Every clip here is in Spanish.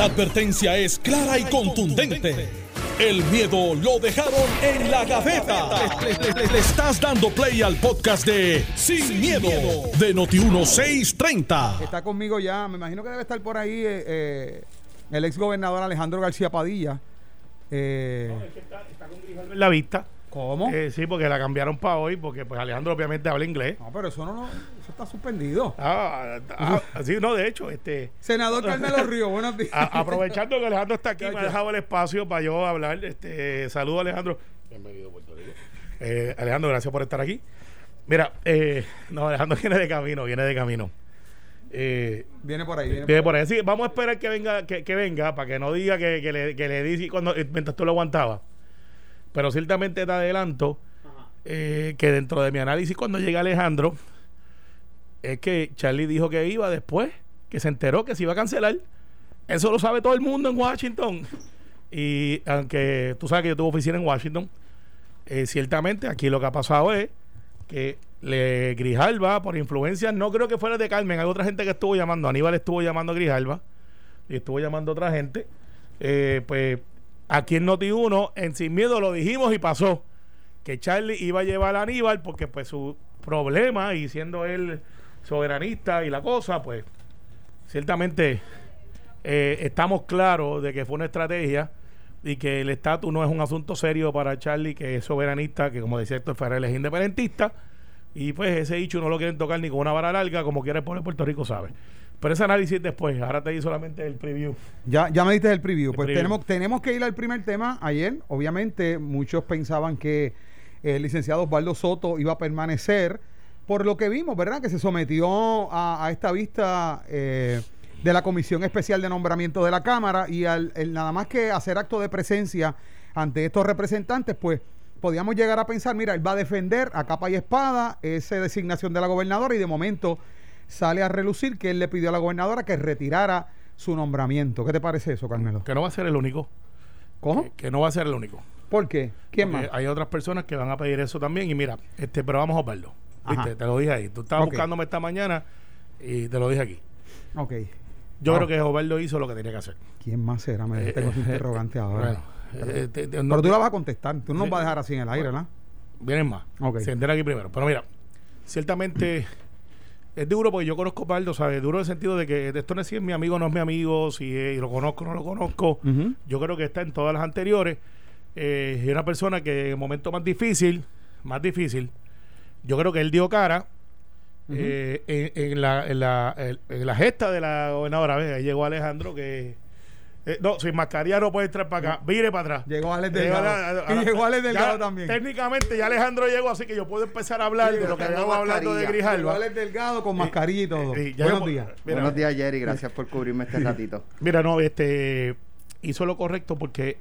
La advertencia es clara y contundente. El miedo lo dejaron en la gaveta. Le, le- le- le estás dando play al podcast de Sin, miedo, de Noti1630. Está conmigo ya, me imagino que debe estar por ahí eh, eh, el ex gobernador Alejandro García Padilla. Eh, la vista. ¿Cómo? Eh, sí, porque la cambiaron para hoy, porque pues Alejandro obviamente habla inglés. no, pero eso no, no- eso está suspendido. Ah, ah, sí, no, de hecho, este Senador Carmelo Río, buenos días. a- aprovechando que Alejandro está aquí, me ha dejado el espacio para yo hablar. Este, saludo Alejandro. Bienvenido a Puerto Rico. Eh, Alejandro, gracias por estar aquí. Mira, eh, no, Alejandro viene de camino, viene de camino. Eh, Viene por ahí. Viene Viene por por ahí. Sí, vamos a esperar que venga, que, que venga, para que no diga que, que le, que le di cuando, mientras tú lo aguantabas. Pero ciertamente te adelanto eh, que dentro de mi análisis cuando llega Alejandro, es que Charlie dijo que iba después, que se enteró que se iba a cancelar. Eso lo sabe todo el mundo en Washington. Y aunque tú sabes que yo tuve oficina en Washington, eh, ciertamente aquí lo que ha pasado es que le Grijalba, por influencia, no creo que fuera de Carmen, hay otra gente que estuvo llamando, Aníbal estuvo llamando a Grijalba y estuvo llamando a otra gente. Eh, pues aquí en Noti1, en Sin Miedo lo dijimos y pasó, que Charlie iba a llevar a Aníbal porque pues su problema y siendo él soberanista y la cosa, pues ciertamente eh, estamos claros de que fue una estrategia y que el estatus no es un asunto serio para Charlie, que es soberanista, que como decía Héctor Ferrer es independentista, y pues ese dicho no lo quieren tocar ni con una vara larga, como quiere el pueblo de Puerto Rico sabe. Pero ese análisis después, ahora te di solamente el preview. Ya, ya me diste el preview. El Pues preview. Tenemos, tenemos que ir al primer tema. Ayer, obviamente, muchos pensaban que el licenciado Osvaldo Soto iba a permanecer. Por lo que vimos, ¿verdad? Que se sometió a, a esta vista eh, de la Comisión Especial de Nombramiento de la Cámara y al el nada más que hacer acto de presencia ante estos representantes, pues podíamos llegar a pensar, mira, él va a defender a capa y espada esa designación de la gobernadora y de momento sale a relucir que él le pidió a la gobernadora que retirara su nombramiento. ¿Qué te parece eso, Carmelo? Que no va a ser el único. ¿Cómo? Que, que no va a ser el único. ¿Por qué? ¿Quién Porque más? Hay otras personas que van a pedir eso también. Y mira, este, pero vamos a verlo. ¿Viste? Te lo dije ahí. Tú estabas buscándome esta mañana y te lo dije aquí. Ok. Yo Ah. creo que Osvaldo hizo lo que tenía que hacer. ¿Quién más será? Me Eh, tengo ese eh, interrogante ahora. Bueno, eh, te- te- Pero tú la vas a contestar. Tú no nos vas a dejar así en el aire, ¿verdad? Vienen más. Ok. Se entera aquí primero. Pero mira, ciertamente es duro porque yo conozco a Osvaldo, ¿sabes? Duro en el sentido de que esto no es si es mi amigo o no es mi amigo, si eh, lo conozco o no lo conozco. Yo creo que está en todas las anteriores. Eh, es una persona que en el momento más difícil, más difícil, yo creo que él dio cara eh, en, en la, en, la, en- en la gesta de la gobernadora. Ahí llegó Alejandro que... eh, no, sin mascarilla no puede entrar para acá. Vire para atrás. Llegó Alex Llegó Delgado. a- a- Y a- llegó Alex ya, Delgado también. Técnicamente ya Alejandro llegó, así que yo puedo empezar a hablar de lo que habíamos hablando de mascarilla. Llegó Grijalva. Alex Delgado con mascarilla y todo. Eh, ya Buenos yo- días. Mira, Buenos días, Jerry. Gracias por cubrirme este ratito. Mira, no, este hizo lo correcto porque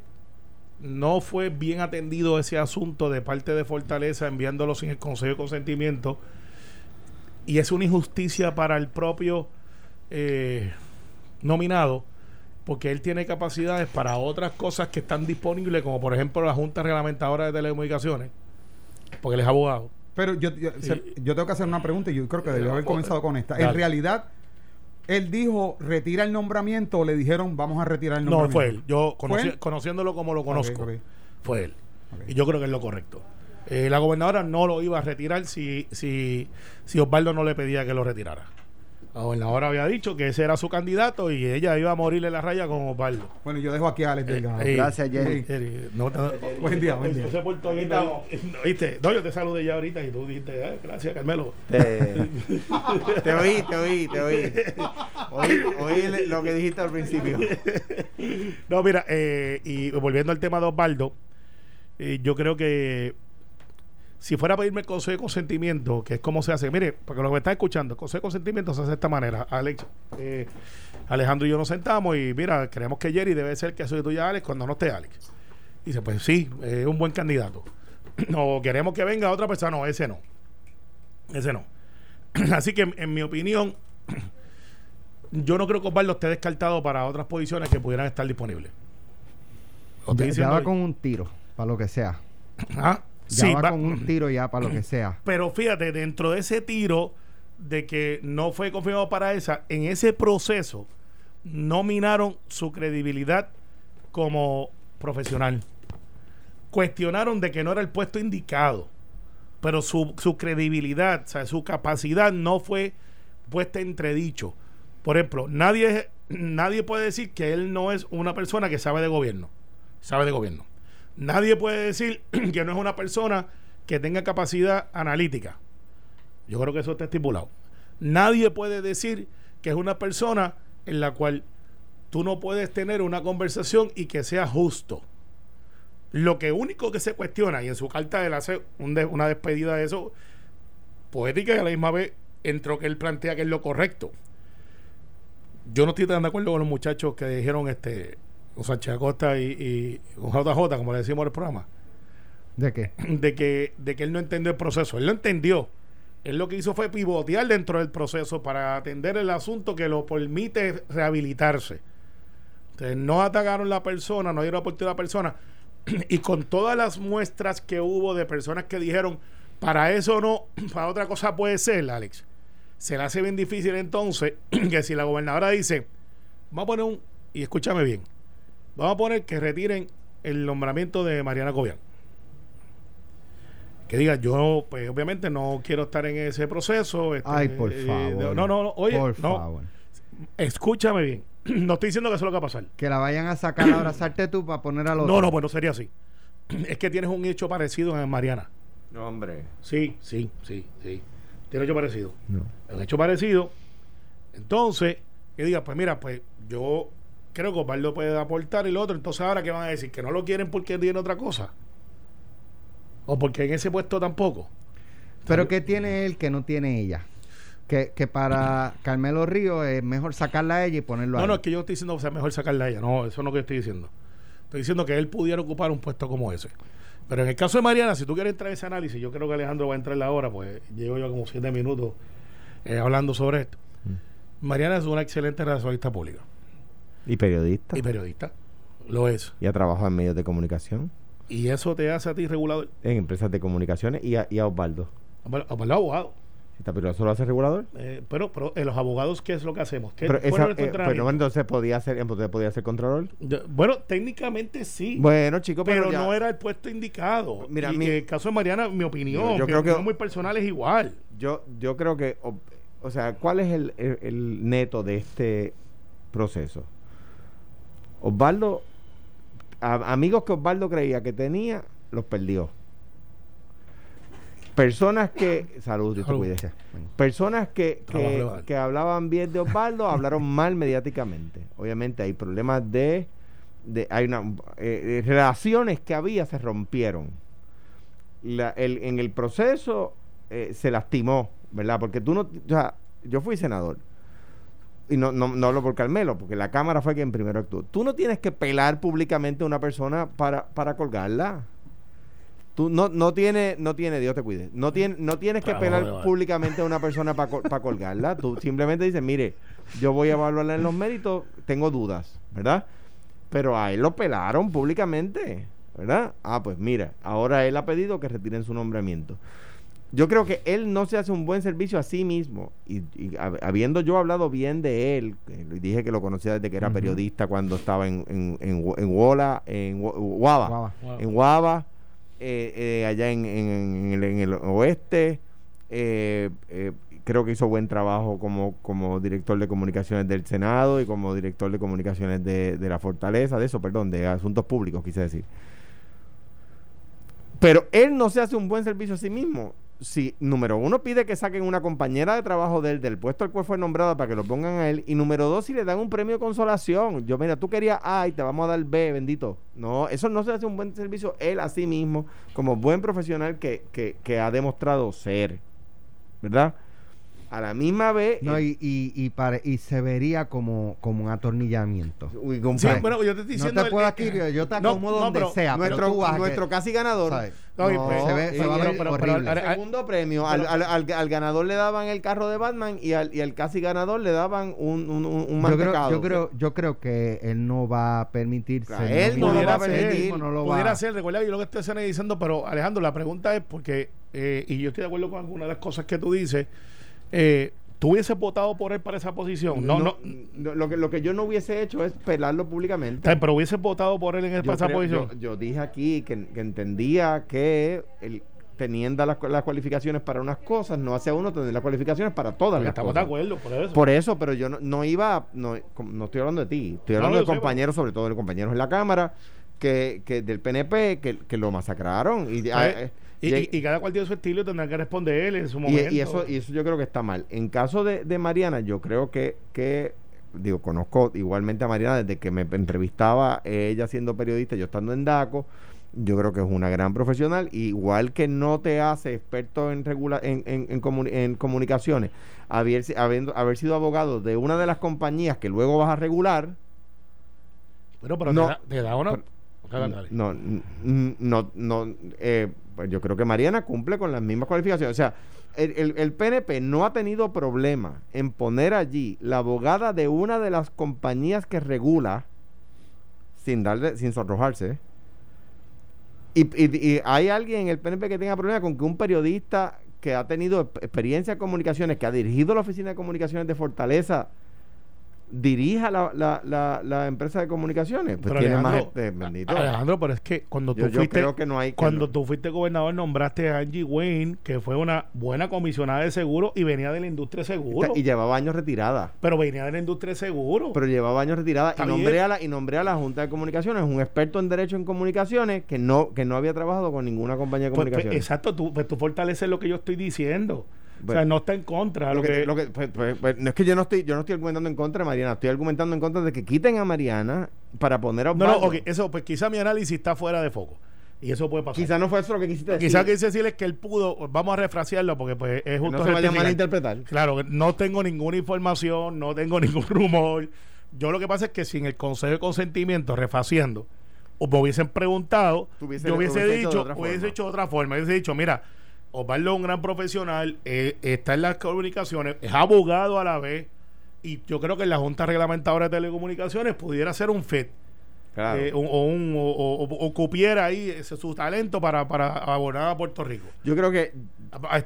no fue bien atendido ese asunto de parte de Fortaleza enviándolo sin el consejo de consentimiento y es una injusticia para el propio eh, nominado porque él tiene capacidades para otras cosas que están disponibles como por ejemplo la Junta Reglamentadora de Telecomunicaciones porque él es abogado Pero yo, yo, tengo que hacer una pregunta y yo creo que debió haber comenzado con esta. En realidad, él dijo, retira el nombramiento o le dijeron, vamos a retirar el no nombramiento. fue él yo ¿Fue conoci- él? conociéndolo como lo conozco fue él. Y yo creo que es lo correcto. Eh, la gobernadora no lo iba a retirar si, si, si Osvaldo no le pedía que lo retirara. La gobernadora había dicho que ese era su candidato y ella iba a morirle la raya con Osvaldo. Bueno, yo dejo aquí a Alex Delgado. Eh, Gracias, Jerry. Eh, no, no, Buen día, buen día. Ese puertorriqueño, ¿viste? No, yo te saludé ya ahorita y tú dijiste, "Ah, gracias, Carmelo. Te, te oí, te oí, te oí. Oí, lo que dijiste al principio. No, mira, eh, y volviendo al tema de Osvaldo, eh, yo creo que si fuera a pedirme el consejo de consentimiento, que es como se hace, mire, porque lo que me está escuchando, el consejo de consentimiento se hace de esta manera. Alex, eh, Alejandro y yo nos sentamos y mira, creemos que Jerry debe ser que sustituya a Alex cuando no esté Alex. Y dice, pues sí, es un buen candidato. o queremos que venga otra persona, no, ese no. Ese no. Así que, en, en mi opinión, yo no creo que Osvaldo esté descartado para otras posiciones que pudieran estar disponibles. Va con un tiro, para lo que sea. Ah, Ya sí, va, va- con un tiro ya, para lo que sea. pero fíjate, dentro de ese tiro de que no fue confirmado para esa, en ese proceso, no minaron su credibilidad como profesional. Cuestionaron de que no era el puesto indicado, pero su, su credibilidad, o sea, su capacidad no fue puesta entredicho. Por ejemplo, nadie, nadie puede decir que él no es una persona que sabe de gobierno. Sabe de gobierno. Nadie puede decir que no es una persona que tenga capacidad analítica. Yo creo que eso está estipulado. Nadie puede decir que es una persona en la cual tú no puedes tener una conversación y que sea justo. Lo que único que se cuestiona, y en su carta él hace una despedida de eso, poética y a la misma vez entró que él plantea que es lo correcto. Yo no estoy tan de acuerdo con los muchachos que dijeron este con Sánchez Acosta y, y con JJ, como le decimos en el programa. ¿De qué? De que, de que él no entendió el proceso. Él lo entendió. Él lo que hizo fue pivotear dentro del proceso para atender el asunto que lo permite rehabilitarse. Entonces, no atacaron la persona, no dieron aporte a la persona. y con todas las muestras que hubo de personas que dijeron, para eso no, para otra cosa puede ser, Alex. Se le hace bien difícil entonces que si la gobernadora dice, vamos a poner un, y escúchame bien, vamos a poner que retiren el nombramiento de Mariana Cobian. Que diga, yo, pues obviamente no quiero estar en ese proceso. Este, Ay, por eh, favor. no, no, no, oye, por no, favor. escúchame bien. no estoy diciendo que eso es lo que va a pasar. Que la vayan a sacar a abrazarte tú para poner a los. No, no, pues no sería así. es que tienes un hecho parecido en Mariana. No, hombre. Sí, sí, sí, sí. Tiene un hecho parecido. No. Un hecho parecido. Entonces, que diga, pues mira, pues yo creo que Osvaldo puede aportar y lo otro. Entonces, ahora que van a decir que no lo quieren porque tiene otra cosa. O porque en ese puesto tampoco. Pero ¿qué tiene él que no tiene ella? Que, que para Carmelo Río es mejor sacarla a ella y ponerlo a No, no, es que yo no estoy diciendo que sea mejor sacarla a ella. No, eso no es lo que estoy diciendo. Estoy diciendo que él pudiera ocupar un puesto como ese. Pero en el caso de Mariana, si tú quieres entrar en ese análisis, yo creo que Alejandro va a entrar ahora, pues llevo yo como siete minutos eh, hablando sobre esto. Mariana es una excelente relacionista pública Y periodista. y periodista. Lo es. Y ha trabajado en medios de comunicación, Y eso te hace a ti regulador. en empresas de comunicaciones y a, y a Osvaldo. Bueno, abogado. ¿Está pero eso lo hace regulador? Eh, pero, pero eh, los abogados, ¿qué es lo que hacemos? ¿Qué Pero esa- eh, pero entrenamiento? entonces podía ser, entonces podía ser controlador. Yo- bueno, técnicamente sí. Bueno, chicos, pero, pero ya- no era el puesto indicado. Mira, y mi- que el caso de Mariana, mi opinión, Yo- mi creo que- opinión muy personal es igual. yo, yo creo que, o, o sea, ¿cuál es el, el- el neto de este proceso? Osvaldo, a- amigos que Osvaldo creía que tenía, los perdió. Personas que, salud, Dios te Salud. cuide. Personas que, que, hablaban bien de Osvaldo hablaron mal mediáticamente. Obviamente hay problemas de, de hay una eh, eh, relaciones que había se rompieron. La- el- en el proceso eh, se lastimó, ¿verdad? Porque tú no, o sea, yo fui senador y no, no, no hablo por Carmelo, porque la Cámara fue quien primero actuó. Tú no tienes que pelar públicamente a una persona para, para colgarla. Tú no, no tienes, no tiene, Dios te cuide, no, tiene, no tienes que pelar públicamente a una persona para colgarla. Tú simplemente dices, mire, yo voy a evaluarla en los méritos, tengo dudas, ¿verdad? Pero a él lo pelaron públicamente, ¿verdad? Ah, pues mira, ahora él ha pedido que retiren su nombramiento. Yo creo que él no se hace un buen servicio a sí mismo. Y, y hab- habiendo yo hablado bien de él, dije que lo conocía desde que era periodista cuando estaba en, en, en, en Wola, en Guava, en Guava, eh, eh, allá en, el, en el oeste. eh, creo que hizo buen trabajo como, como director de comunicaciones del Senado y como director de comunicaciones de, de la Fortaleza, de eso, perdón, de asuntos públicos, quise decir. Pero él no se hace un buen servicio a sí mismo. Si, número uno, pide que saquen una compañera de trabajo de él, del puesto al cual fue nombrada, para que lo pongan a él. Y número dos, si le dan un premio de consolación. Yo, mira, tú querías A y te vamos a dar B, bendito. No, eso no se hace un buen servicio él a sí mismo, como buen profesional que, que, que ha demostrado ser. ¿Verdad? A la misma vez. No, eh, y, y, y, pare- y se vería como, como un atornillamiento. uy, con- Sí, bueno, yo te estoy No diciendo. te puedo el- aquí, yo te No, acomodo no, donde pero sea. pero nuestro a nuestro que- casi ganador. ¿sabes? No, y No, pues, se ve- se va pero- pero- horrible. pero- segundo premio. Al, al, al, al ganador le daban el carro de Batman y al, y al casi ganador le daban un, un, un, un yo creo, mantecado. yo creo yo creo que él no va a permitirse Claro, él no lo va a permitir, no pudiera ser, recuerda yo lo que estoy haciendo diciendo, pero Alejandro, la pregunta es porque, eh, y yo estoy de acuerdo con algunas de las cosas que tú dices, eh, ¿Tú hubieses votado por él para esa posición? No, no. no, lo, que, lo que yo no hubiese hecho es pelarlo públicamente. Pero hubieses votado por él en Yo para esa posición. yo- yo dije aquí que, que entendía que el, teniendo las, las cualificaciones para unas cosas, no hace uno tener las cualificaciones para todas Porque las estamos de cosas. acuerdo por eso. Por eso, pero yo no, no iba, no, no estoy hablando de ti, estoy hablando no, de sé, compañeros, sobre todo de compañeros en la Cámara, que, que del PNP, que, que lo masacraron. Y, y, y- y cada cual tiene su estilo y tendrá que responder él en su momento. y eso, y eso yo creo que está mal. En caso de, de Mariana, yo creo que, que, digo, conozco igualmente a Mariana desde que me entrevistaba ella siendo periodista, yo estando en DACO. Yo creo que es una gran profesional, igual que no te hace experto en, regula en, en, en comuni- en comunicaciones, haber, habiendo, haber sido abogado de una de las compañías que luego vas a regular, Bueno, pero No. te, da, te da una. Pero-. No, no, no, eh, pues yo creo que Mariana cumple con las mismas cualificaciones. O sea, el, el- el PNP no ha tenido problema en poner allí la abogada de una de las compañías que regula sin darle, sin sonrojarse. Y, y- y hay alguien en el PNP que tenga problema con que un periodista que ha tenido exp- experiencia en comunicaciones, que ha dirigido la oficina de comunicaciones de Fortaleza, dirija la, la, la, la empresa de comunicaciones. Pues Pero tiene más Alejandro, este, bendito. Alejandro, pero es que cuando tú Yo, yo fuiste. creo que no hay que Cuando no- tú fuiste gobernador, nombraste a Angie Wayne, que fue una buena comisionada de seguro y venía de la industria de seguro. y llevaba años retirada. pero venía de la industria de seguro. Pero llevaba años retirada y nombré, a la, y nombré a la Junta de Comunicaciones, un experto en Derecho en Comunicaciones que no, que no había trabajado con ninguna compañía de Pues, pues, comunicaciones. exacto, tú, pues, tú fortaleces lo que yo estoy diciendo. O sea, no está en contra. Lo que- lo que- pues, pues, pues, no es que yo no estoy yo no estoy argumentando en contra de Mariana, estoy argumentando en contra de que quiten a Mariana para poner a no, no, Osvaldo. ok, eso, pues quizá mi análisis está fuera de foco. Y eso puede pasar. Quizá no fue eso lo que quisiste decir. Quizá quise decirles que él pudo, vamos a refrasearlo porque pues es justo no se vaya a malinterpretar. Claro, no tengo ninguna información, no tengo ningún rumor. Yo lo que pasa es que sin el consejo de consentimiento, refaciando, o me hubiesen preguntado, yo hubiese dicho, otra hubiese forma. hecho de otra forma. Hubiese dicho, mira, Osvaldo es un gran profesional, eh, está en las comunicaciones, es abogado a la vez, y yo creo que en la Junta Reglamentadora de Telecomunicaciones pudiera ser un fit. Claro. eh, un- o, un, o, o- o- o cupiera ahí ese, su talento para, para abonar a Puerto Rico. Yo creo que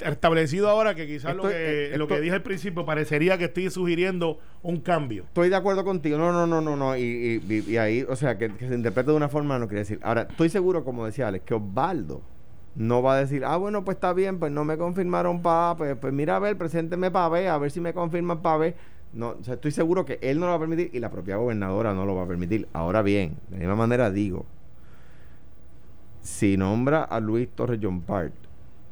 establecido ahora que quizás lo que, eh, lo que dije al principio parecería que estoy sugiriendo un cambio. Estoy de acuerdo contigo. No, no, no, no, no. Y, y- y- y ahí, o sea, que, que se interprete de una forma no quiere decir. Ahora, estoy seguro, como decía Alex, que Osvaldo no va a decir, ah, bueno, pues está bien, pues no me confirmaron para, pues, pues mira, a ver, presénteme para ver, a ver si me confirman para ver. No, estoy seguro que él no lo va a permitir y la propia gobernadora no lo va a permitir. Ahora bien, de la misma manera digo, si nombra a Luis Torres John Part,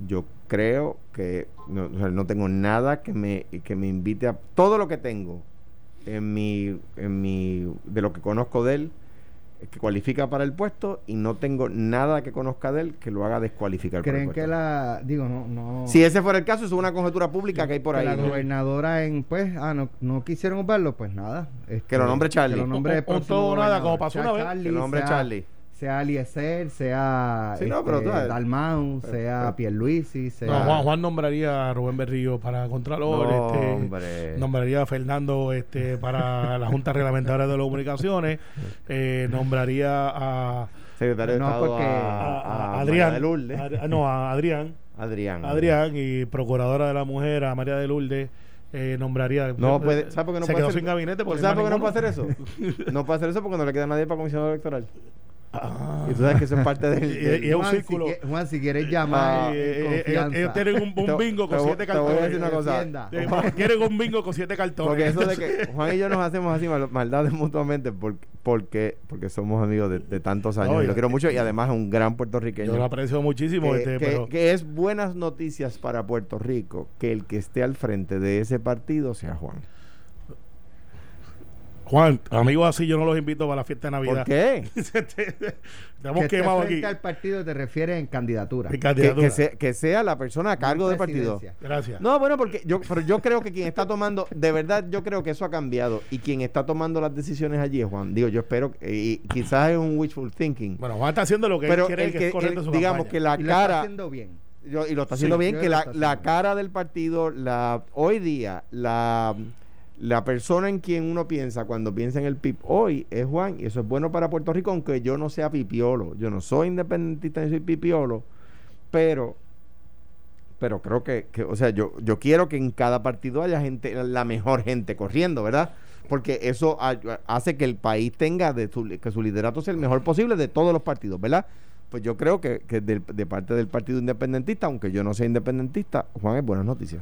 yo creo que no, no tengo nada que me, que me invite a todo lo que tengo en mi, en mi de lo que conozco de él que cualifica para el puesto y no tengo nada que conozca de él que lo haga descualificar para el ¿Creen puesto. que la, digo, no, no, si ese fuera el caso es una conjetura pública que hay por que ahí la ¿no? gobernadora en, pues, ah, no, no quisieron verlo, pues nada. este, Que lo nombre Charlie. Que lo nombre O- o próximo todo o nada, como pasó una vez. Charlie, Que lo nombre sea- Charlie. Sea Eliezer, sea Sí, no, este. Dalmau, Pero- sea pero- Pierluisi, sea... No, Juan, Juan nombraría a Rubén Berrío para Contralor, No, este, nombraría a Fernando este, para la Junta Reglamentaria de las Comunicaciones, eh, nombraría a, secretario de No, Estado porque- a- a, a a Adrián, María de Lourdes. a- no, a Adrián, Adrián Adrián y Procuradora de la Mujer, a María de Lourdes, eh, nombraría. No puede, ¿sabes por qué no Se puede quedó hacer? sin gabinete porque ¿Sabes no por qué no puede hacer eso? no puede hacer eso porque no le queda nadie para comisionado electoral. Ah. Y tú sabes que eso es parte del. Es un círculo. Si, Juan, si quieres llamar Eh, eh, ellos, tienen un, bingo con voy- siete te voy a cartones. decir una cosa. Defienda. Eh, Quieren un bingo con siete cartones. Porque eso de que Juan y yo nos hacemos así mal- maldades mutuamente porque, porque, porque somos amigos de, de tantos años. No, y y- lo quiero mucho y además es un gran puertorriqueño. Yo lo aprecio muchísimo, que, este, que- pero que es buenas noticias para Puerto Rico que el que esté al frente de ese partido sea Juan. Juan, amigos así yo no los invito para la fiesta de Navidad. ¿Por qué? Estamos que quemados aquí. al partido te refieres en candidatura. En Que, candidatura. que sea, que sea la persona a cargo del partido. Gracias. No, bueno, porque yo, pero yo creo que quien está tomando, de verdad, yo creo que eso ha cambiado. Y quien está tomando las decisiones allí es Juan. Digo, yo espero, eh, y quizás es un wishful thinking. Bueno, Juan está haciendo lo que pero él quiere el que, que, es correcto el- en su digamos campaña. que la Y lo está cara, haciendo bien. yo- y lo está Sí, haciendo bien, que la, la cara del partido, la hoy día, la, la persona en quien uno piensa cuando piensa en el PIB hoy es Juan. Y eso es bueno para Puerto Rico, aunque yo no sea pipiolo. Yo no soy independentista ni soy pipiolo, pero pero creo que, que, o sea, yo, yo quiero que en cada partido haya gente, la mejor gente corriendo, ¿verdad? Porque eso ha- hace que el país tenga, de su, que su liderato sea el mejor posible de todos los partidos, ¿verdad? Pues yo creo que, que del- de parte del Partido Independentista, aunque yo no sea independentista, Juan, es buenas noticias.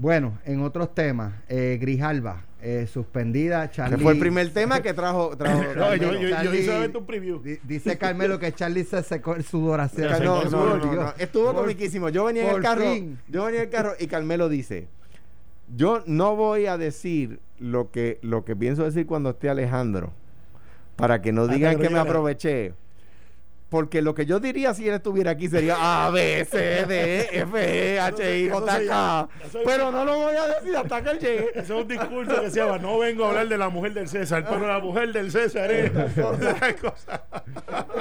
Bueno, en otros temas, eh, Grijalba, eh, suspendida, Charlie. Fue el primer tema que trajo. trajo No, yo, yo, yo hice solamente un preview. Di- Dice Carmelo que Charlie se secó el sudor hacia Se no, no, el no, sudor, no, no. Estuvo Por- comiquísimo. Yo venía en el carro. fin. Yo venía en el carro y Carmelo dice: Yo no voy a decir lo que, lo que pienso decir cuando esté Alejandro. Para que no digan que me aproveché. Porque lo que yo diría si él estuviera aquí sería A, B, C, D, F, E, H, I, J, K. Pero no lo voy a decir hasta que él llegue. Ese es un discurso que se llama No vengo a hablar de la mujer del César, pero la mujer del César es.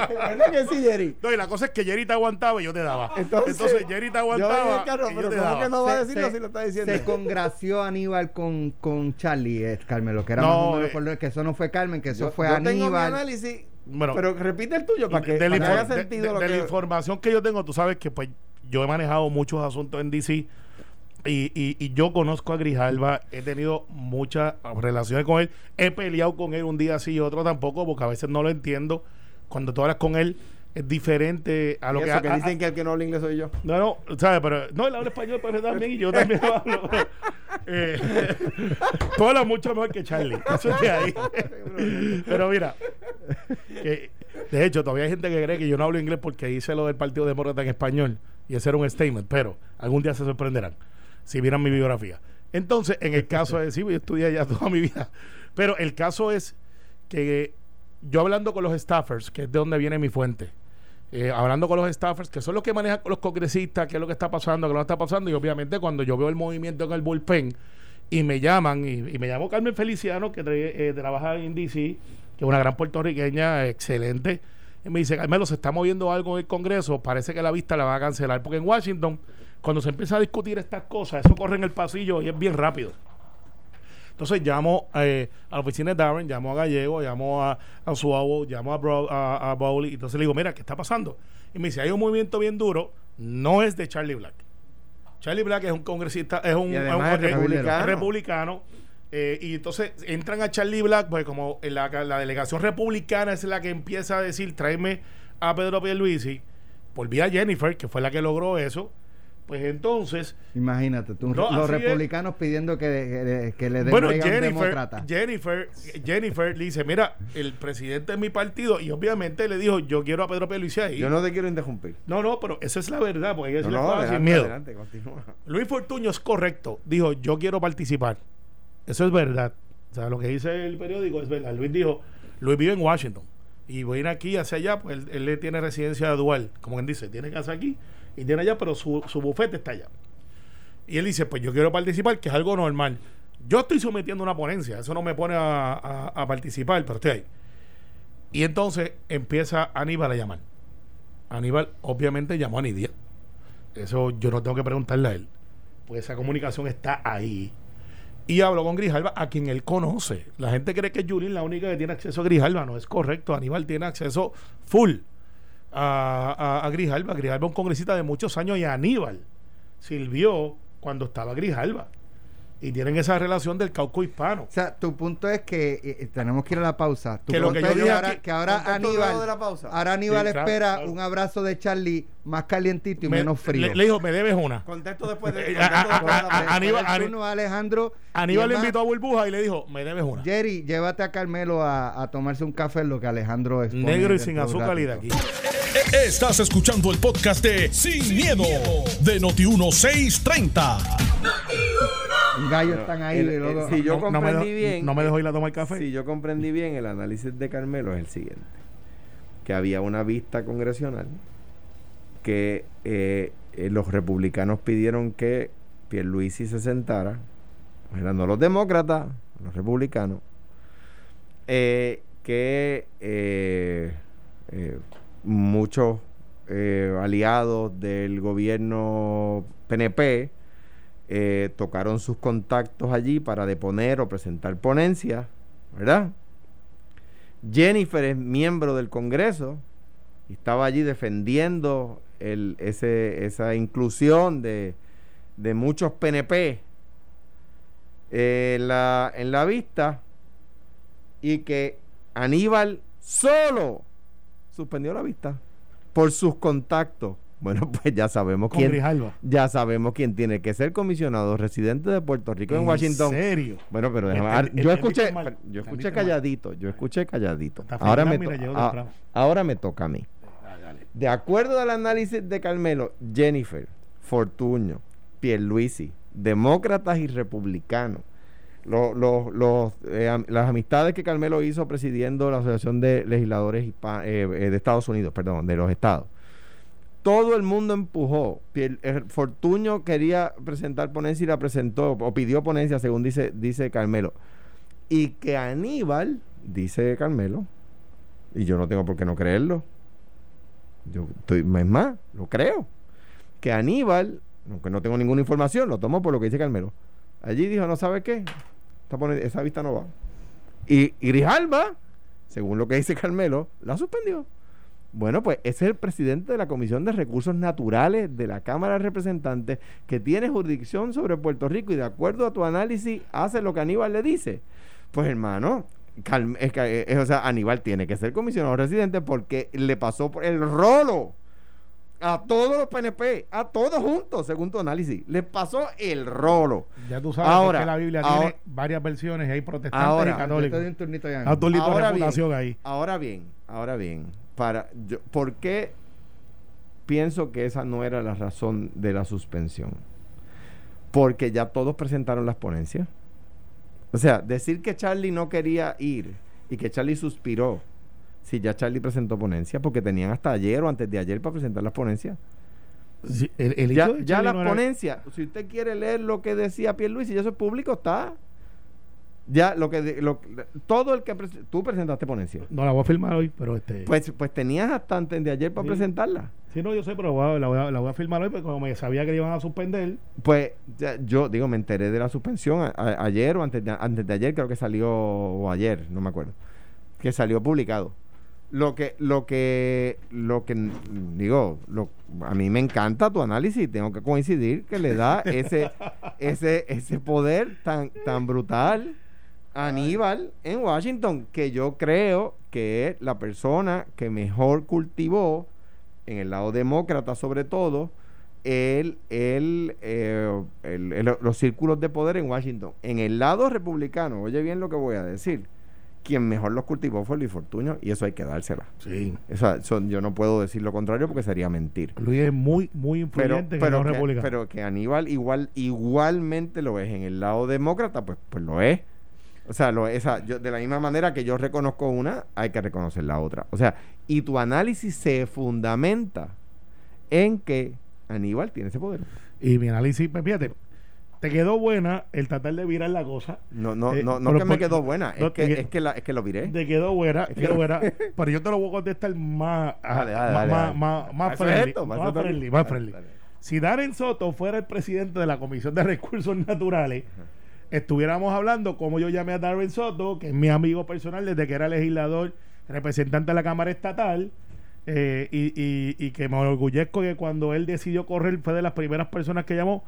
¿Verdad que sí, Jerry? No, y la cosa es que Jerry te aguantaba y yo te daba. Entonces, Entonces, Jerry te Yo aguantaba el carro, y yo pero te ¿cómo daba. que no va a Se- decirlo se- si lo está diciendo? Se congració Aníbal con, con Charlie, eh, Carmelo, que era No, más o menos eh, por lo- que eso no fue Carmen, que eso Yo- fue yo tengo mi Aníbal. análisis, Bueno, pero repite el tuyo para que, de, la, para que infor- de- sentido de- lo de que... la información que yo tengo, tú sabes que pues yo he manejado muchos asuntos en DC y, y, y yo conozco a Grijalva, he tenido muchas relaciones con él, he peleado con él un día sí y otro tampoco, porque a veces no lo entiendo. Cuando tú hablas con él es diferente a lo Y que, eso que a- dicen que el que no habla inglés soy yo. No, no, ¿sabes? Pero no, él habla español pero también y yo también lo hablo. Eh, tú hablas mucho mejor que Charlie. Eso es de ahí. pero mira, que, de hecho, todavía hay gente que cree que yo no hablo inglés porque hice lo del Partido Demócrata en español y ese era un statement, pero algún día se sorprenderán si vieran mi biografía. Entonces, en el caso de sí, yo estudié allá toda mi vida, pero el caso es que yo hablando con los staffers, que es de donde viene mi fuente, eh, hablando con los staffers, que son los que manejan los congresistas, qué es lo que está pasando, qué no está pasando, y obviamente cuando yo veo el movimiento en el bullpen y me llaman, y, me llamó Carmen Feliciano, que eh, trabaja en DC, que es una gran puertorriqueña, excelente, y me dice, Carmelo, se está moviendo algo en el Congreso, parece que la vista la va a cancelar, porque en Washington, cuando se empieza a discutir estas cosas, eso corre en el pasillo y es bien rápido. Entonces llamo eh, a la oficina de Darren, llamo a Gallego, llamo a, a Suavo, llamo a, Bro- a, a Bowley. Entonces le digo, mira, ¿qué está pasando? Y me dice, hay un movimiento bien duro, no es de Charlie Black. Charlie Black es un congresista, es un, Y además es un- es republicano. republicano. eh, y entonces entran a Charlie Black, pues como la, la delegación republicana es la que empieza a decir, tráeme a Pedro Pierluisi, por vía Jennifer, que fue la que logró eso, pues entonces Imagínate, tú, No, los es. republicanos pidiendo que, que, que le den bueno, un Jennifer, demócrata. Jennifer, Jennifer le dice, mira, el presidente de mi partido, y obviamente le dijo, yo quiero a Pedro Pierluisi ahí. Yo no te quiero interrumpir. no, no, pero esa es la verdad, porque hay que No, no, cosas sin adelante, miedo. adelante, continúa. Luis Fortuño es correcto. Dijo, yo quiero participar. Eso es verdad. O sea, lo que dice el periódico es verdad. Luis dijo, Luis vive en Washington. Y voy a ir aquí hacia allá, pues él, él le tiene residencia dual. Como quien dice, tiene casa aquí y tiene allá, pero su, su bufete está allá. Y él dice, pues yo quiero participar, que es algo normal. Yo estoy sometiendo una ponencia, eso no me pone a, a- participar, pero estoy ahí. Y entonces empieza Aníbal a llamar. Aníbal obviamente llamó a Nidia. Eso yo no tengo que preguntarle a él. Pues esa comunicación está ahí. Y habló con Grijalva, a quien él conoce. La gente cree que Julín la única que tiene acceso a Grijalva. No es correcto. Aníbal tiene acceso full a, a, a Grijalva. Grijalva es un congresista de muchos años y Aníbal sirvió cuando estaba Grijalva. Y tienen esa relación del cauco hispano. O sea, tu punto es que eh, tenemos que ir a la pausa. Tu Que lo que punto yo es ahora, que ahora Aníbal, luego de la pausa. ahora Aníbal Sí, claro, espera claro. un abrazo de Charlie más calientito y Me- menos frío. Le, le dijo, me debes una. Contexto después de. Eh, Aníbal- Alejandro. Aníbal le es invitó a Burbuja y le dijo, me debes una. Jerry, llévate a Carmelo a, a tomarse un café en lo que Alejandro expone Negro y sin azúcar y de aquí. Estás escuchando el podcast de Sin, miedo, de Noti1630. Un gallo están ahí. el- el- si yo no, no me comprendí dejo- bien. no me dejo ir a tomar café. Si yo comprendí bien, el análisis de Carmelo es el siguiente: que había una vista congresional que eh, eh, los republicanos pidieron que Pierluisi se sentara, eran no los demócratas, los republicanos, eh, que eh, eh, muchos eh, aliados del gobierno PNP eh, tocaron sus contactos allí para deponer o presentar ponencias, ¿verdad? Jennifer es miembro del Congreso y estaba allí defendiendo ese, esa inclusión de, de muchos PNP eh, en, la, en la vista y que Aníbal solo suspendió la vista por sus contactos. Bueno, pues ya sabemos Con quién Grijalva. ya sabemos quién tiene que ser comisionado residente de Puerto Rico en, Washington. serio? Bueno, pero déjame- el- ahora, el- yo escuché, Mal- yo escuché calladito, yo escuché calladito. Ahora me, Fernán, mira, to- llegó a- temprano. ahora me toca a mí. De acuerdo al análisis de Carmelo, Jennifer, Fortuño, Pierluisi, demócratas y republicanos, lo- lo- los, eh, las amistades que Carmelo hizo presidiendo la Asociación de Legisladores eh, eh, de Estados Unidos, perdón, de los estados. Todo el mundo empujó. Eh, Fortuño quería presentar ponencia y la presentó, o pidió ponencia, según dice, dice Carmelo. Y que Aníbal, dice Carmelo, y yo no tengo por qué no creerlo, yo estoy, es más, lo creo, que Aníbal, aunque no tengo ninguna información, lo tomo por lo que dice Carmelo, allí dijo, no sabe qué, esa vista no va. Y, Grijalba, según lo que dice Carmelo, la suspendió. Bueno, pues ese es el presidente de la Comisión de Recursos Naturales de la Cámara de Representantes que tiene jurisdicción sobre Puerto Rico y de acuerdo a tu análisis hace lo que Aníbal le dice. Pues hermano, que, eh, o sea, Aníbal tiene que ser comisionado residente porque le pasó por el rolo a todos los PNP, a todos juntos, según tu análisis. Les pasó el rolo. Ya tú sabes Ahora, que la Biblia ahora- tiene varias versiones y hay protestantes Ahora, y católicos. un Ahora bien, ahí. Ahora bien, ahora bien, para yo, ¿por qué pienso que esa no era la razón de la suspensión? Porque ya todos presentaron las ponencias. O sea, decir que Charlie no quería ir y que Charlie suspiró, si ya Charlie presentó ponencia, porque tenían hasta ayer o antes de ayer para presentar las ponencias. Sí, el, el Ya, ya no era- ponencias, si usted quiere leer lo que decía Pierluisi, y eso es público, está. Ya lo que lo- todo el que tú presentaste ponencia. No la voy a firmar hoy, pero este. Pues, pues tenías hasta antes de ayer para Sí. presentarla. sí, no, yo sé, pero voy a- la, voy a, la voy a firmar hoy porque como me sabía que le iban a suspender. Pues ya, yo digo, me enteré de la suspensión a- a- ayer o antes de, antes de ayer, creo que salió, o ayer, no me acuerdo, que salió publicado. Lo que, lo que, lo que digo, lo, a mí me encanta tu análisis, tengo que coincidir que le da ese, ese, ese poder tan, tan brutal a Aníbal en Washington, que yo creo que es la persona que mejor cultivó en el lado demócrata sobre todo, el, el, eh, el- el- los círculos de poder en Washington. En el lado republicano, oye bien lo que voy a decir, quien mejor los cultivó fue Luis Fortuño y eso hay que dársela. Sí. Eso, eso yo no puedo decir lo contrario porque sería mentir. Luis es muy, muy Pero, influyente en pero, el que, pero que Aníbal igual, igualmente lo es en el lado demócrata, pues, pues lo es. O sea, lo, esa, yo, de la misma manera que yo reconozco una, hay que reconocer la otra. O sea, y tu análisis se fundamenta en que Aníbal tiene ese poder. Y mi análisis, pues fíjate, te quedó buena el tratar de virar la cosa. No, no, Eh, no, no que me por- quedó buena, no, es, que, es, que la, es que lo viré. Te quedó buena, te quedó buena. Pero yo te lo voy a contestar más, Dale, dale, más, dale, más, dale. más, más friendly. esto, más friendly, más friendly. Si Darren Soto fuera el presidente de la Comisión de Recursos Naturales, estuviéramos hablando como yo llamé a Darren Soto, que es mi amigo personal desde que era legislador, representante de la Cámara Estatal, eh, y, y- y que me orgullezco que cuando él decidió correr fue de las primeras personas que llamó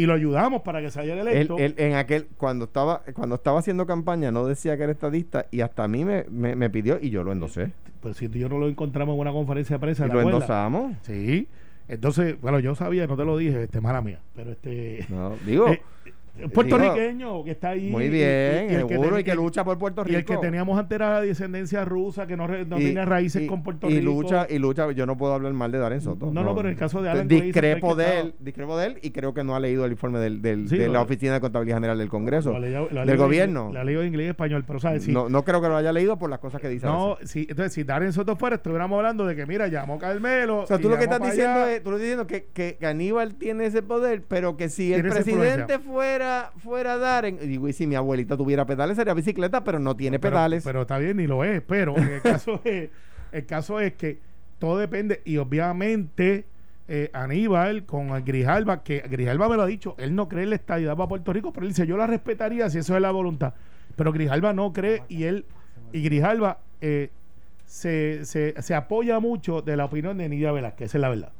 y lo ayudamos para que saliera Él, electo. él en aquel, cuando estaba, cuando estaba haciendo campaña, no decía que era estadista y hasta a mí me, me, me pidió y yo lo endosé. Pues si tú y yo no lo encontramos en una conferencia de prensa, Y ¿te lo endosamos. Sí. Entonces, bueno, yo sabía, no te lo dije, este mala mía, pero este No, digo, eh, puertorriqueño que está ahí muy y- y- bien, y el que seguro, ten- y que lucha por Puerto Rico. y el que teníamos antes era de descendencia rusa que no, re- no Y- tenía raíces y- con Puerto y Rico lucha y lucha yo no puedo hablar mal de Darren Soto No, no, pero en el caso de Alan discrepo que de él discrepo de él y creo que no ha leído el informe del, del- Sí, de la oficina de contabilidad general del Congreso del gobierno La leo en inglés y español, pero sabes, sí. no, no creo que lo haya leído por las cosas que dice No, sí, entonces si Darren Soto fuera, estuviéramos hablando de que mira, llamó Carmelo. o sea, y tú lo que estás diciendo es, tú lo estás diciendo que, que, que Aníbal tiene ese poder, pero que si el Tiene presidente influencia. Fuera fuera Darren, y digo, y si mi abuelita tuviera pedales sería bicicleta, pero no tiene Pero- pedales. Pero, está bien, ni lo es. Pero el caso es, el caso es que todo depende. Y obviamente, eh, Aníbal con Grijalba, que Grijalba me lo ha dicho, él no cree en la estadidad para Puerto Rico, pero él dice, yo la respetaría si eso es la voluntad. Pero Grijalba no cree y él, y Grijalba eh, se, se, se apoya mucho de la opinión de Nidia Velázquez, esa es la verdad.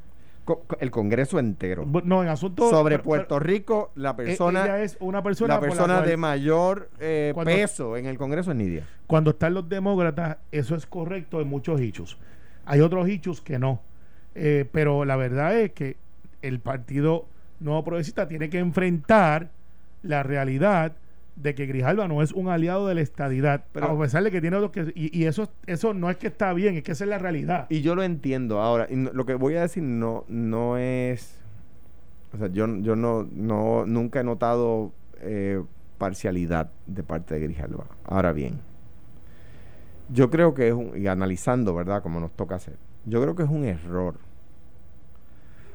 Co- el Congreso entero. No, en asuntos. Sobre pero- Puerto pero, Rico, la eh, persona, ella es una persona. la persona de mayor eh, Cuando- peso en el Congreso es Nidia. Cuando están los demócratas, eso es correcto en muchos hechos. Hay otros hechos que no. Eh, pero la verdad es que el Partido Nuevo Progresista tiene que enfrentar la realidad de que Grijalva no es un aliado de la estadidad. Pero- a pesar de que tiene otros que. Y, y eso, eso no es que está bien, es que esa es la realidad. Y yo lo entiendo ahora. y no- lo que voy a decir no, no es. O sea, yo, yo no, no nunca he notado eh, parcialidad de parte de Grijalva. Ahora bien, yo creo que es un. Y analizando, ¿verdad? Como nos toca hacer. Yo creo que es un error.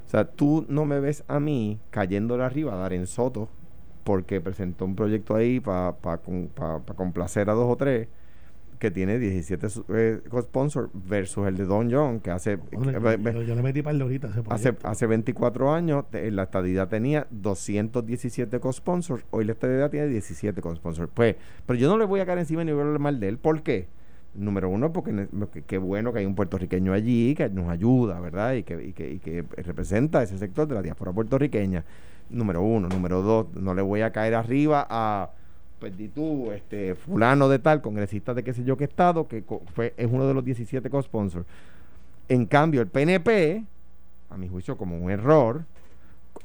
O sea, tú no me ves a mí cayéndole arriba a Darren Soto porque presentó un proyecto ahí para complacer a dos o tres que tiene 17 su- eh, co-sponsors versus el de Don John que hace Hombre, yo, le metí par de horitas a ese hace, hace 24 años te- la estadidad tenía 217 co-sponsors hoy la estadidad tiene 17 co-sponsors pues pero yo no le voy a caer encima ni voy a hablar mal de él ¿por qué? número uno porque qué bueno que hay un puertorriqueño allí que nos ayuda ¿verdad? y que, y que, y que representa ese sector de la diáspora puertorriqueña número uno número dos no le voy a caer arriba a pues di tú, este, fulano de tal, congresista de qué sé yo qué estado, que fue, es uno de los 17 co-sponsors. En cambio, el PNP, a mi juicio como un error,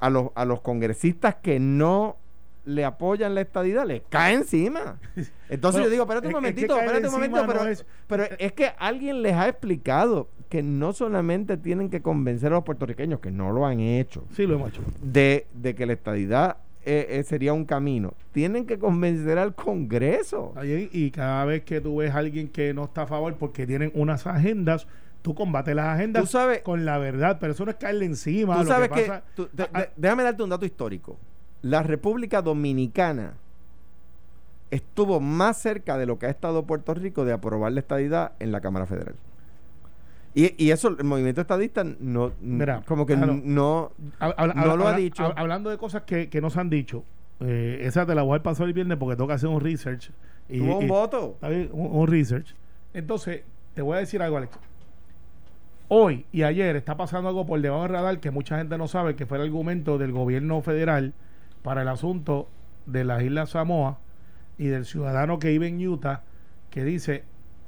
a los, a los congresistas que no le apoyan la estadidad, les cae encima. Entonces Bueno, yo digo, espérate un es- es que momentito, caer espérate un momento, pero, no es- pero es que alguien les ha explicado que no solamente tienen que convencer a los puertorriqueños, que no lo han hecho, Sí, lo hemos hecho. de, de que la estadidad eh, eh, sería un camino. Tienen que convencer al Congreso. Y cada vez que tú ves a alguien que no está a favor porque tienen unas agendas, tú combates las agendas Tú sabes- con la verdad, pero eso no es caerle encima. Tú lo sabes que, pasa- tú- de- Ah, de- déjame darte un dato histórico. La República Dominicana estuvo más cerca de lo que ha estado Puerto Rico de aprobar la estadidad en la Cámara Federal. Y, y eso, el movimiento estadista no, Mira, como que claro. no, habla- no lo ha dicho. hab- Hablando de cosas que, que no se han dicho, eh, esa te la voy a pasar el viernes porque tengo que hacer un research. Y, tuvo un y- voto. un research. Entonces, te voy a decir algo, Alex. Hoy y ayer está pasando algo por debajo del radar que mucha gente no sabe, que fue el argumento del gobierno federal para el asunto de las Islas Samoa y del ciudadano que vive en Utah, que dice,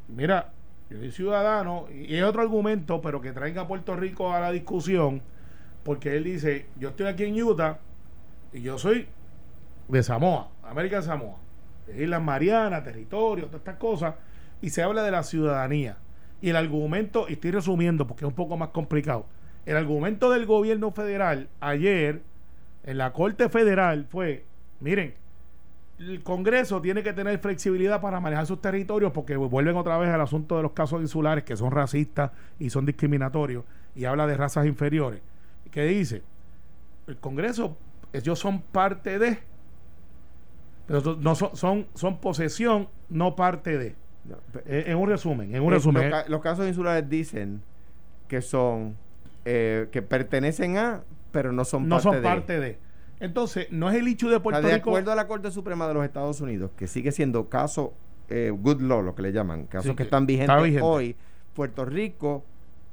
mira, yo soy ciudadano, y es otro argumento, pero que traiga a Puerto Rico a la discusión, porque él dice, yo estoy aquí en Utah y yo soy de Samoa, América de Samoa, de Islas Marianas, territorio, todas estas cosas, y se habla de la ciudadanía. Y el argumento, y estoy resumiendo porque es un poco más complicado, el argumento del gobierno federal ayer en la Corte Federal fue, miren, el Congreso tiene que tener flexibilidad para manejar sus territorios porque vuelven otra vez al asunto de los casos insulares que son racistas y son discriminatorios y habla de razas inferiores. que dice? El Congreso, ellos son parte de, pero no son, son, son posesión, no parte de. No, En un resumen, en un eh, resumen. los, los casos insulares dicen que son eh, que pertenecen a, pero no son no parte son de. parte de. Entonces, no es el hecho de O sea, Puerto de Rico. acuerdo a la Corte Suprema de los Estados Unidos, que sigue siendo caso eh, good law, lo que le llaman, casos Sí, que están vigentes vigente. hoy, Puerto Rico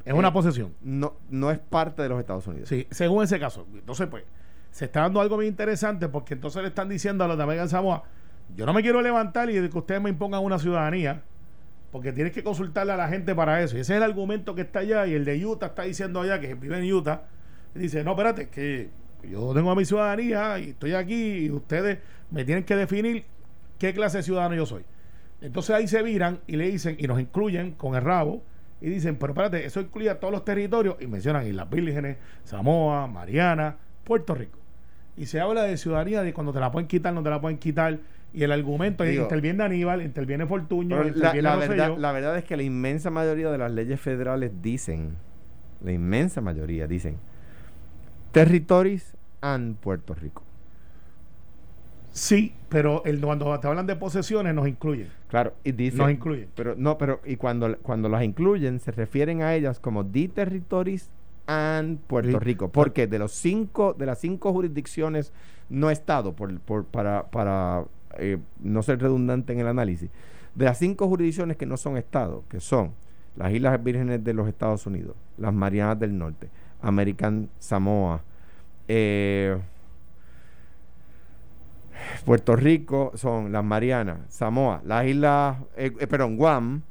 es una eh, posesión. no, no es parte de los Estados Unidos. Sí, según ese caso. Entonces, pues, se está dando algo muy interesante porque entonces le están diciendo a los de América de Samoa, yo no me quiero levantar y de que ustedes me impongan una ciudadanía, porque tienes que consultarle a la gente para eso. Y ese es el argumento que está allá y el de Utah está diciendo allá, que vive en Utah, y dice, no, espérate, que yo tengo mi ciudadanía y estoy aquí y ustedes me tienen que definir qué clase de ciudadano yo soy. Entonces ahí se viran y le dicen, y nos incluyen con el rabo, y dicen, pero espérate, eso incluye a todos los territorios, y mencionan Islas Vírgenes, Samoa, Mariana, Puerto Rico. Y se habla de ciudadanía, de cuando te la pueden quitar, no te la pueden quitar, y el argumento, Digo, interviene Aníbal, interviene Fortuño, la, interviene la verdad, la verdad es que la inmensa mayoría de las leyes federales dicen, la inmensa mayoría dicen, territories and Puerto Rico. Sí, pero el, cuando te hablan de posesiones nos incluyen. Claro, y dice, Nos incluyen. Pero no, pero y cuando, cuando las incluyen se refieren a ellas como the territories and Puerto Sí. Rico, porque de los cinco de las cinco jurisdicciones no estado por, por- para para eh, no ser redundante en el análisis, de las cinco jurisdicciones que no son estado, que son las Islas Vírgenes de los Estados Unidos, las Marianas del Norte, American Samoa. Eh, Puerto Rico son las Marianas, Samoa, las islas, eh, eh, perdón, Guam,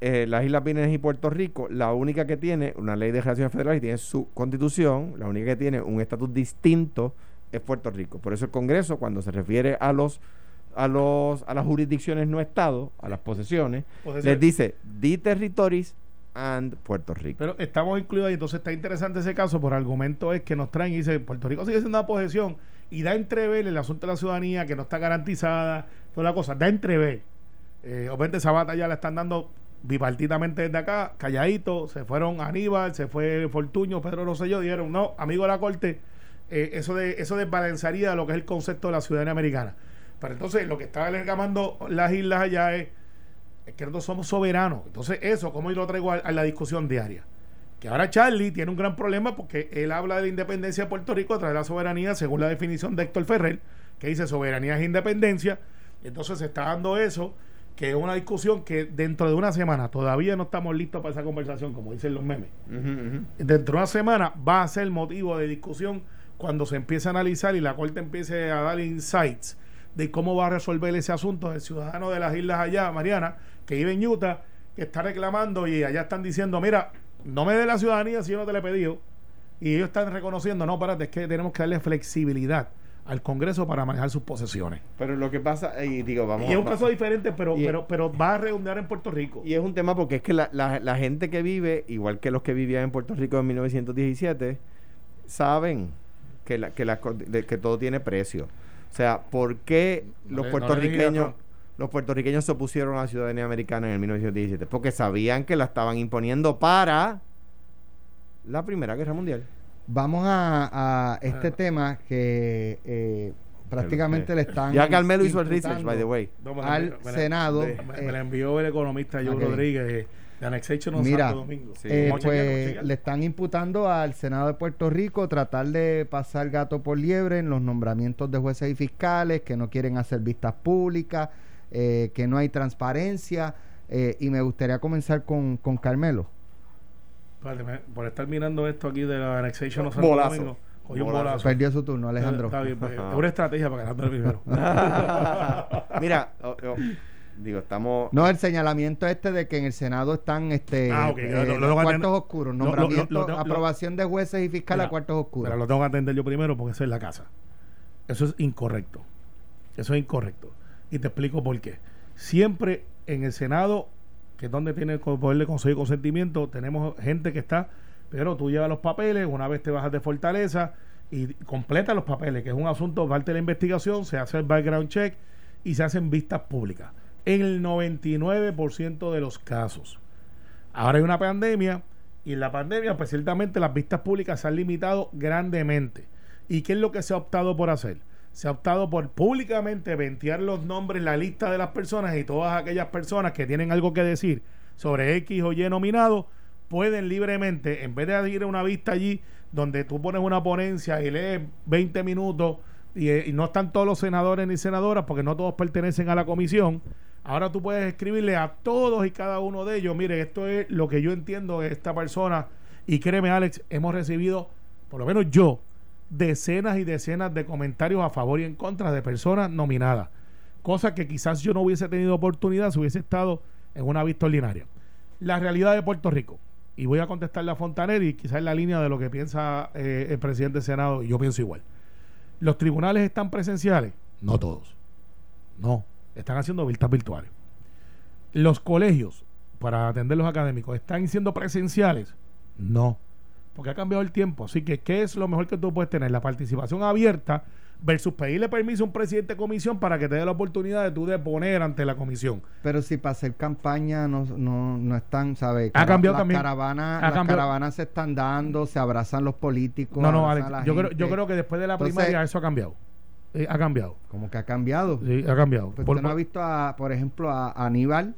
eh, las Islas Vírgenes y Puerto Rico, la única que tiene una ley de relaciones federales y tiene su constitución, la única que tiene un estatus distinto es Puerto Rico. Por eso el Congreso, cuando se refiere a los a los a las jurisdicciones no estado, a las posesiones, Posesión. les dice the territories and Puerto Rico. Pero estamos incluidos ahí, entonces está interesante ese caso, por argumento es que nos traen y dice, Puerto Rico sigue siendo una posesión y da entrever el asunto de la ciudadanía que no está garantizada, toda la cosa, da entrever. Eh, obviamente esa batalla la están dando bipartidamente desde acá, calladito, se fueron Aníbal, se fue Fortuño, Pedro Rosselló, dijeron, no, amigo de la Corte, eh, eso, de, eso desbalancearía lo que es el concepto de la ciudadanía americana. Pero entonces lo que está reclamando las islas allá es, es que nosotros somos soberanos. Entonces eso, ¿cómo yo lo traigo a, a la discusión diaria? Que ahora Charlie tiene un gran problema porque él habla de la independencia de Puerto Rico a través de la soberanía según la definición de Héctor Ferrer, que dice soberanía es independencia. Entonces se está dando eso, que es una discusión que dentro de una semana todavía no estamos listos para esa conversación, como dicen los memes. Dentro de una semana va a ser motivo de discusión cuando se empiece a analizar y la Corte empiece a dar insights de cómo va a resolver ese asunto del ciudadano de las islas allá, Mariana, que vive en Utah, que está reclamando y allá están diciendo, mira, no me dé la ciudadanía si yo no te la he pedido. Y ellos están reconociendo, no, espérate, es que tenemos que darle flexibilidad al Congreso para manejar sus posesiones. Pero lo que pasa, y digo, vamos y es un caso diferente, pero, y- pero, pero va a redundar en Puerto Rico. Y es un tema porque es que la, la- la gente que vive, igual que los que vivían en Puerto Rico en 1917, saben que, la, que, que todo tiene precio. O sea, ¿por qué los no puertorriqueños. Los puertorriqueños se opusieron a la ciudadanía americana en el 1917? Porque sabían que la estaban imponiendo para la Primera Guerra Mundial. Vamos a, a este Ah. tema que eh, prácticamente le están. Ya Carmelo hizo el research, by the way. No, me la- Al me Senado. Me, eh, me la envió el economista Joe. Rodríguez de, de Annexation of Mira, Santo Domingo. Sí. Eh, vamos a pues chequear. le están imputando al Senado de Puerto Rico tratar de pasar gato por liebre en los nombramientos de jueces y fiscales, que no quieren hacer vistas públicas, eh, que no hay transparencia. eh, y me gustaría comenzar con, con Carmelo. Por estar mirando esto aquí de la Annexation of Bolazo. Domingo, cogí un Bolazo. Perdió su turno, Alejandro. Está bien, pues, es una estrategia para ganar el primero. Mira, o- o- digo, estamos... No, el señalamiento este de que en el Senado están este Ah, eh, lo- lo- lo voy a cuartos atender. oscuros, Lo- lo- lo- nombramiento, lo- aprobación de jueces y fiscales Mira, a cuartos oscuros. Pero lo tengo que atender yo primero porque eso es la casa. Eso es incorrecto. Eso es incorrecto. Y te explico por qué. Siempre en el Senado, que es donde tiene el poder de conseguir consentimiento, tenemos gente que está, pero tú llevas los papeles, una vez te bajas de fortaleza y completa los papeles, que es un asunto parte de la investigación, se hace el background check y se hacen vistas públicas. En el 99% de los casos. Ahora hay una pandemia y en la pandemia, pues ciertamente las vistas públicas se han limitado grandemente. ¿Y qué es lo que se ha optado por hacer? Se ha optado por públicamente ventear los nombres, la lista de las personas y todas aquellas personas que tienen algo que decir sobre X o Y nominado, pueden libremente, en vez de ir a una vista allí donde tú pones una ponencia y lees 20 minutos y, eh, y no están todos los senadores ni senadoras porque no todos pertenecen a la comisión, ahora tú puedes escribirle a todos y cada uno de ellos, mire, esto es lo que yo entiendo de esta persona y créeme Alex, hemos recibido, por lo menos yo, decenas y decenas de comentarios a favor y en contra de personas nominadas, cosa que quizás yo no hubiese tenido oportunidad si hubiese estado en una vista ordinaria. La realidad de Puerto Rico, y voy a contestarle a Fontaner y quizás en la línea de lo que piensa eh, el presidente del Senado, yo pienso igual. ¿Los tribunales están presenciales? No todos. No, están haciendo vistas virtuales. ¿Los colegios, para atender los académicos, están siendo presenciales? No, porque ha cambiado el tiempo. Así que, ¿qué es lo mejor que tú puedes tener? La participación abierta versus pedirle permiso a un presidente de comisión para que te dé la oportunidad de tú deponer ante la comisión. Pero si para hacer campaña no, no, no están, ¿sabes? Ha cambiado las también. Caravanas, Ha las cambiado. caravanas se están dando, se abrazan los políticos. No, no, Alex, yo creo, yo creo que después de la Entonces- primaria eso ha cambiado. Eh, ha cambiado. Como que ha cambiado. Sí, ha cambiado. Pues Por- usted no ha visto, a, por ejemplo, a Aníbal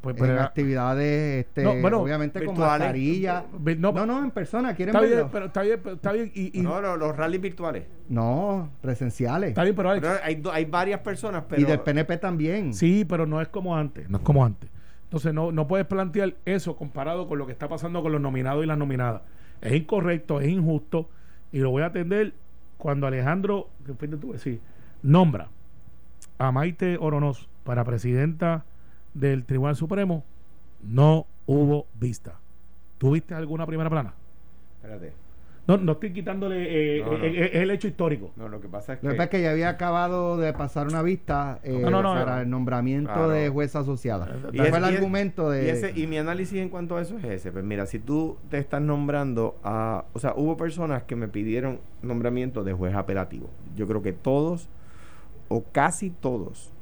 pues, en pero- actividades, este, No, bueno, obviamente con virtuales. mascarilla. Vi- no, No, no, en persona, ¿quieren está bien, pero está bien, pero está bien y, y- No, no, los rallies virtuales. No, presenciales. está bien, pero Alex, Pero hay, hay varias personas, pero... y del PNP también. Sí, pero no es como antes, no es como antes. Entonces no, no puedes plantear eso comparado con lo que está pasando con los nominados y las nominadas. es incorrecto, es injusto y lo voy a atender cuando Alejandro, que tú decir, nombra a Maite Oronoz para presidenta del Tribunal Supremo, no hubo vista. ¿Tuviste alguna primera plana? Espérate. No, no estoy quitándole, eh, No, no. eh, eh, es el hecho histórico. No, lo que pasa es Lo que pasa es que. ya había acabado de pasar una vista eh, No, no, no, para no. el nombramiento Claro. de jueza asociada. Y Fue es- el y argumento de... Y, ese- y mi análisis en cuanto a eso es ese. Pues mira, si tú te estás nombrando a... O sea, hubo personas que me pidieron nombramiento de juez apelativo. Yo creo que todos, o casi todos,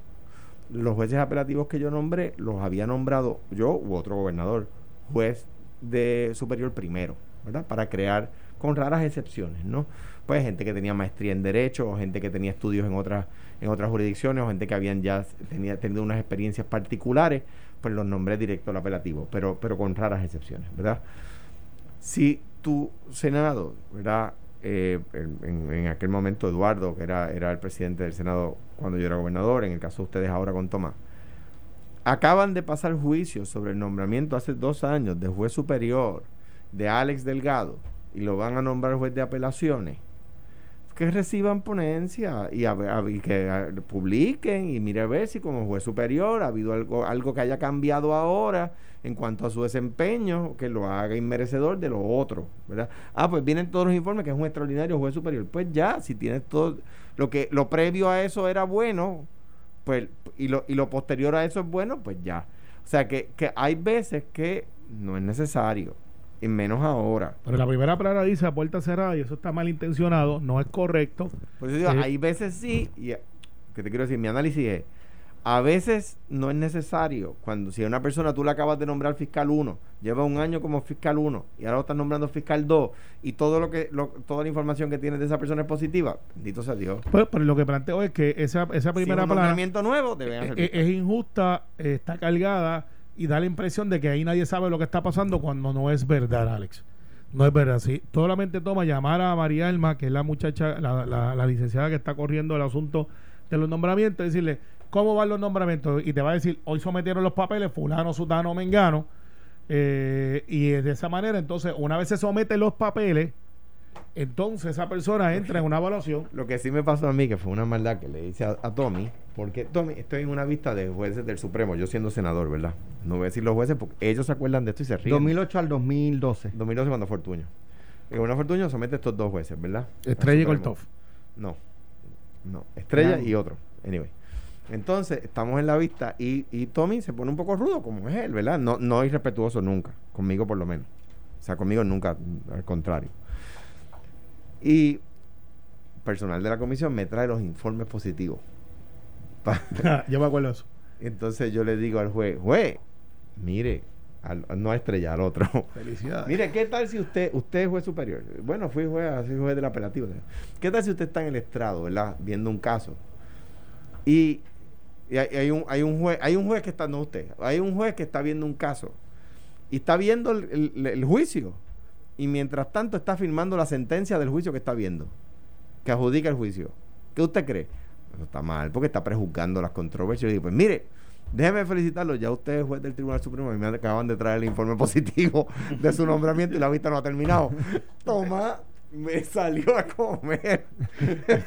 los jueces apelativos que yo nombré, los había nombrado yo u otro gobernador, juez de superior primero, ¿verdad? Para crear, con raras excepciones, ¿no? Pues gente que tenía maestría en Derecho, o gente que tenía estudios en otras, en otras jurisdicciones, o gente que habían ya tenía, tenido unas experiencias particulares, pues los nombré directo al apelativo, pero, pero con raras excepciones, ¿verdad? Si tu Senado, ¿verdad? Eh, en, aquel momento Eduardo, que era, era el presidente del Senado cuando yo era gobernador, en el caso de ustedes ahora con Tomás, acaban de pasar juicio sobre el nombramiento hace dos años de juez superior de Alex Delgado y lo van a nombrar juez de apelaciones, que reciban ponencia y, a que publiquen y mire a ver si como juez superior ha habido algo, algo que haya cambiado ahora en cuanto a su desempeño, que lo haga inmerecedor de lo otro, ¿verdad? Ah, pues vienen todos los informes que es un extraordinario juez superior. Pues ya, si tienes todo lo que lo previo a eso era bueno, pues y lo, y lo posterior a eso es bueno, pues ya. O sea que, que hay veces que no es necesario, y menos ahora. Pero la primera plana dice a puerta cerrada y eso está mal intencionado, no es correcto. Por eso digo, Sí. hay veces sí, y eh, que te quiero decir, mi análisis es, a veces no es necesario, cuando si a una persona tú le acabas de nombrar fiscal 1, lleva un año como fiscal 1 y ahora lo estás nombrando fiscal 2 y todo lo que lo- toda la información que tienes de esa persona es positiva, bendito sea Dios. Pues, pero lo que planteo es que esa, esa Si primera es un plana nombramiento nuevo, deben eh, hacer eh, fiscal. es injusta, eh, está cargada y da la impresión de que ahí nadie sabe lo que está pasando cuando no es verdad, Alex. No es verdad. Sí, solamente toma llamar a María Elma, que es la muchacha, la, la- la licenciada que está corriendo el asunto de los nombramientos, y decirle, ¿cómo van los nombramientos? Y te va a decir, hoy sometieron los papeles, fulano, sutano, mengano. eh, y de esa manera, entonces, una vez se someten los papeles, entonces esa persona entra en una evaluación. Lo que sí me pasó a mí, que fue una maldad que le hice a, a Tommy, porque Tommy, estoy en una vista de jueces del Supremo, yo siendo senador, ¿verdad? No voy a decir los jueces porque ellos se acuerdan de esto y se ríen. 2008 al 2012. 2012 cuando Fortuño. Y cuando Fortuño somete a estos dos jueces, ¿verdad? Estrella y. Korthoff. No. No. Estrella y otro. Anyway. Entonces, estamos en la vista y, y Tommy se pone un poco rudo, como es él, ¿verdad? No, no irrespetuoso nunca. Conmigo por lo menos. O sea, conmigo nunca, al contrario. Y personal de la comisión me trae los informes positivos. Pa- yo me acuerdo eso. Entonces yo le digo al juez, juez, mire, al- no a Estrella, al otro. Felicidades. Mire, ¿qué tal si usted, usted es juez superior? Bueno, fui juez, soy juez del apelativo. ¿Qué tal si usted está en el estrado, ¿verdad? Viendo un caso. Y, y hay, hay un, hay un juez, hay un juez que está, no usted, hay un juez que está viendo un caso y está viendo el, el- el juicio y mientras tanto está firmando la sentencia del juicio que está viendo, que adjudica el juicio. ¿Qué usted cree? Eso está mal, porque está prejuzgando las controversias. Yo digo, pues mire, déjeme felicitarlo, ya usted es juez del Tribunal Supremo y me acaban de traer el informe positivo de su nombramiento y la vista no ha terminado. Toma, me salió a comer.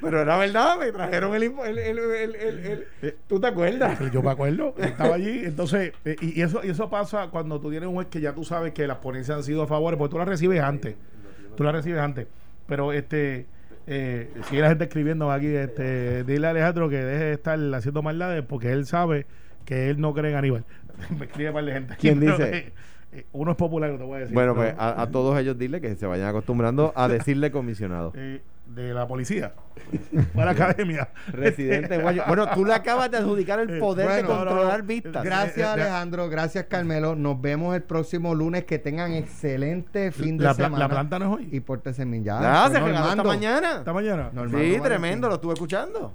Pero era verdad, me trajeron el... el, el- el- el- el- ¿Tú te acuerdas? Yo me acuerdo, estaba allí. Entonces, eh, y, y eso, y eso pasa cuando tú tienes un juez que ya tú sabes que las ponencias han sido a favor, porque tú las recibes antes. Tú las recibes antes. Pero este, eh, si la gente escribiendo aquí, este, dile a Alejandro que deje de estar haciendo maldades porque él sabe que él no cree en Aníbal. Me escribe par de gente. ¿Quién dice? Eh, eh, uno es popular, te voy a decir. Bueno, pues a, a todos ellos dile que se vayan acostumbrando a decirle comisionado. eh, de la policía, para la academia. Residente en. Bueno, tú le acabas de adjudicar el poder de Bueno, controlar no. vistas. Gracias Eh, eh, Alejandro, gracias Carmelo. Nos vemos el próximo lunes. Que tengan excelente fin de la, semana. la planta no es hoy. Y pórtense bien ya. Ya, se Normando. regaló esta mañana. Esta mañana. Normando Sí, tremendo, lo estuve escuchando.